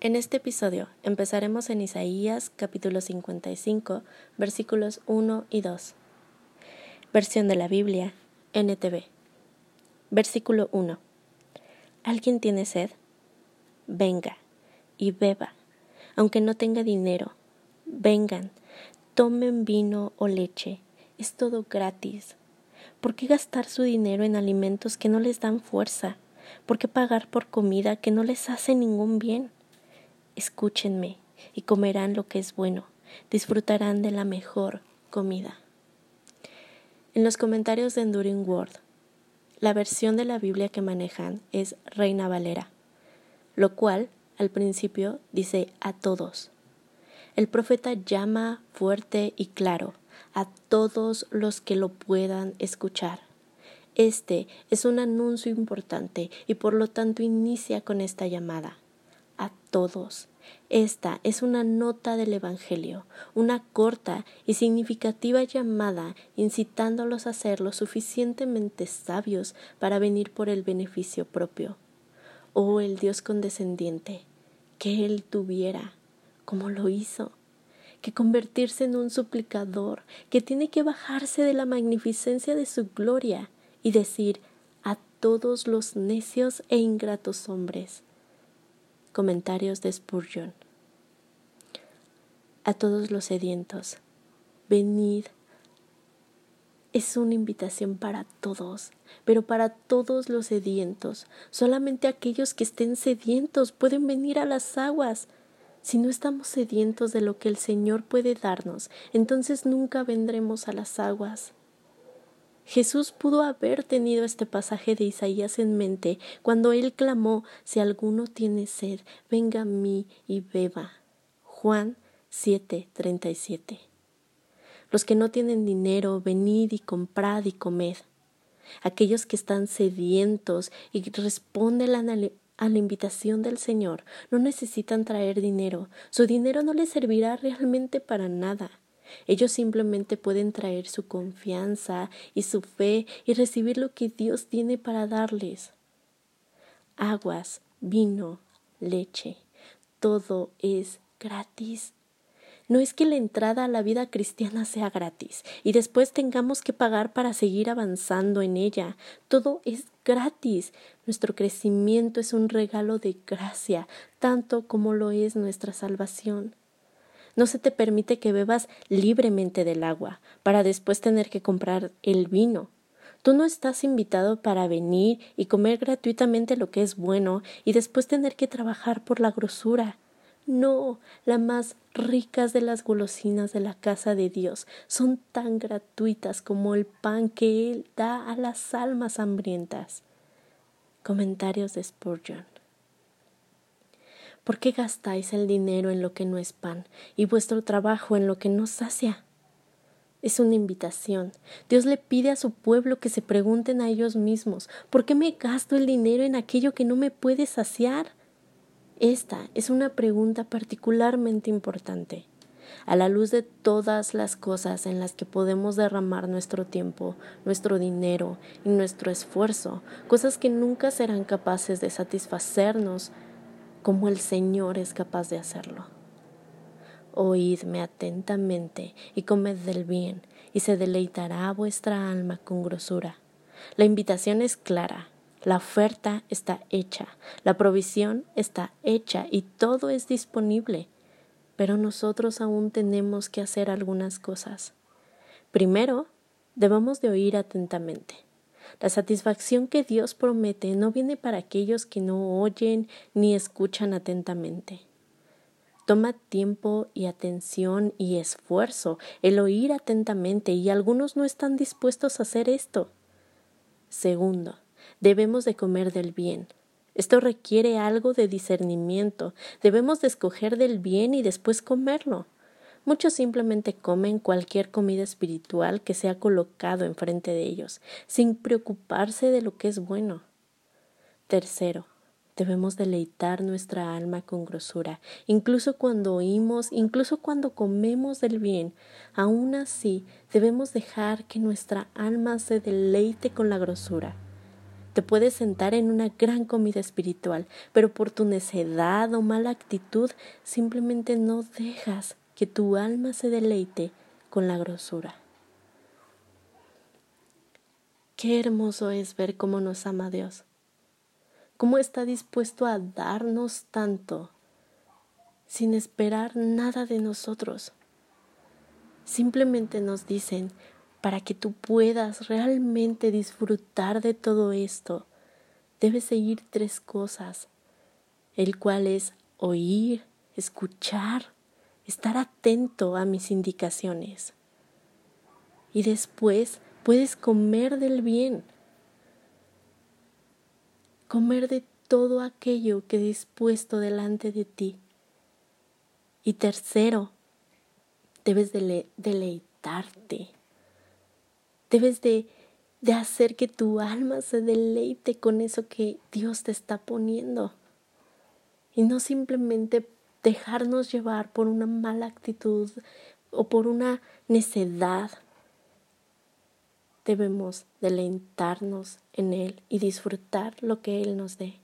En este episodio empezaremos en Isaías capítulo 55 versículos 1 y 2. Versión de la Biblia NTV. Versículo 1. ¿Alguien tiene sed? Venga y beba, aunque no tenga dinero. Vengan, tomen vino o leche, es todo gratis. ¿Por qué gastar su dinero en alimentos que no les dan fuerza? ¿Por qué pagar por comida que no les hace ningún bien? Escúchenme y comerán lo que es bueno, disfrutarán de la mejor comida. En los comentarios de Enduring Word, la versión de la Biblia que manejan es Reina Valera, lo cual al principio dice a todos. El profeta llama fuerte y claro a todos los que lo puedan escuchar. Este es un anuncio importante y por lo tanto inicia con esta llamada a todos. Esta es una nota del Evangelio, una corta y significativa llamada incitándolos a ser lo suficientemente sabios para venir por el beneficio propio. Oh el Dios condescendiente, que Él tuviera, como lo hizo, que convertirse en un suplicador, que tiene que bajarse de la magnificencia de su gloria y decir a todos los necios e ingratos hombres, Comentarios de Spurgeon. A todos los sedientos, venid. Es una invitación para todos, pero para todos los sedientos. Solamente aquellos que estén sedientos pueden venir a las aguas. Si no estamos sedientos de lo que el Señor puede darnos, entonces nunca vendremos a las aguas. Jesús pudo haber tenido este pasaje de Isaías en mente cuando él clamó, si alguno tiene sed, venga a mí y beba. Juan 7:37. Los que no tienen dinero, venid y comprad y comed. Aquellos que están sedientos y responden a la invitación del Señor no necesitan traer dinero. Su dinero no les servirá realmente para nada. Ellos simplemente pueden traer su confianza y su fe y recibir lo que Dios tiene para darles. Aguas, vino, leche, todo es gratis. No es que la entrada a la vida cristiana sea gratis y después tengamos que pagar para seguir avanzando en ella. Todo es gratis. Nuestro crecimiento es un regalo de gracia, tanto como lo es nuestra salvación. No se te permite que bebas libremente del agua para después tener que comprar el vino. Tú no estás invitado para venir y comer gratuitamente lo que es bueno y después tener que trabajar por la grosura. No, las más ricas de las golosinas de la casa de Dios son tan gratuitas como el pan que Él da a las almas hambrientas. Comentarios de Spurgeon. ¿Por qué gastáis el dinero en lo que no es pan y vuestro trabajo en lo que no sacia? Es una invitación. Dios le pide a su pueblo que se pregunten a ellos mismos ¿por qué me gasto el dinero en aquello que no me puede saciar? Esta es una pregunta particularmente importante. A la luz de todas las cosas en las que podemos derramar nuestro tiempo, nuestro dinero y nuestro esfuerzo, cosas que nunca serán capaces de satisfacernos como el Señor es capaz de hacerlo. Oídme atentamente y comed del bien, y se deleitará vuestra alma con grosura. La invitación es clara, la oferta está hecha, la provisión está hecha y todo es disponible, pero nosotros aún tenemos que hacer algunas cosas. Primero, debemos de oír atentamente. La satisfacción que Dios promete no viene para aquellos que no oyen ni escuchan atentamente. Toma tiempo y atención y esfuerzo el oír atentamente y algunos no están dispuestos a hacer esto. Segundo, debemos de comer del bien. Esto requiere algo de discernimiento. Debemos de escoger del bien y después comerlo. Muchos simplemente comen cualquier comida espiritual que sea colocado enfrente de ellos, sin preocuparse de lo que es bueno. Tercero, debemos deleitar nuestra alma con grosura, incluso cuando oímos, incluso cuando comemos del bien. Aún así, debemos dejar que nuestra alma se deleite con la grosura. te puedes sentar en una gran comida espiritual, pero por tu necedad o mala actitud simplemente no dejas que tu alma se deleite con la grosura. Qué hermoso es ver cómo nos ama Dios, cómo está dispuesto a darnos tanto sin esperar nada de nosotros. Simplemente nos dicen, para que tú puedas realmente disfrutar de todo esto, debes seguir tres cosas, el cual es oír, escuchar, estar atento a mis indicaciones. Y después puedes comer del bien, comer de todo aquello que he dispuesto delante de ti. Y tercero, debes deleitarte Debes de, de hacer que tu alma se deleite con eso que Dios te está poniendo. Y no simplemente dejarnos llevar por una mala actitud o por una necedad. Debemos deleitarnos en Él y disfrutar lo que Él nos dé.